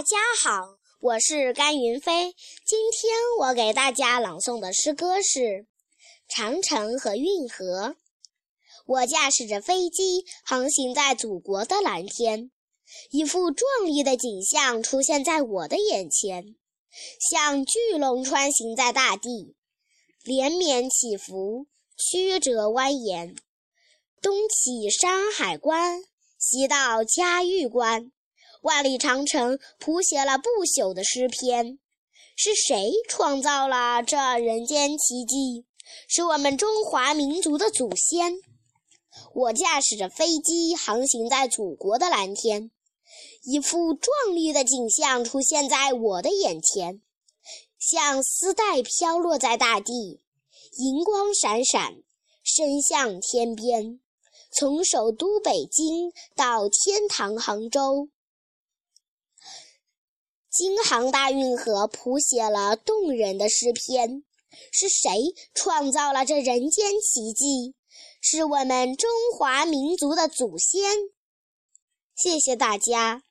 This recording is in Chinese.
大家好，我是甘云飞。今天我给大家朗诵的诗歌是《长城和运河》。我驾驶着飞机航行在祖国的蓝天，一幅壮丽的景象出现在我的眼前，像巨龙穿行在大地，连绵起伏，曲折蜿蜒。东起山海关，西到嘉峪关。万里长城谱写了不朽的诗篇，是谁创造了这人间奇迹？是我们中华民族的祖先。我驾驶着飞机航行在祖国的蓝天，一幅壮丽的景象出现在我的眼前，像丝带飘落在大地，银光闪闪，伸向天边，从首都北京到天堂杭州。京杭大运河谱写了动人的诗篇，是谁创造了这人间奇迹？是我们中华民族的祖先。谢谢大家。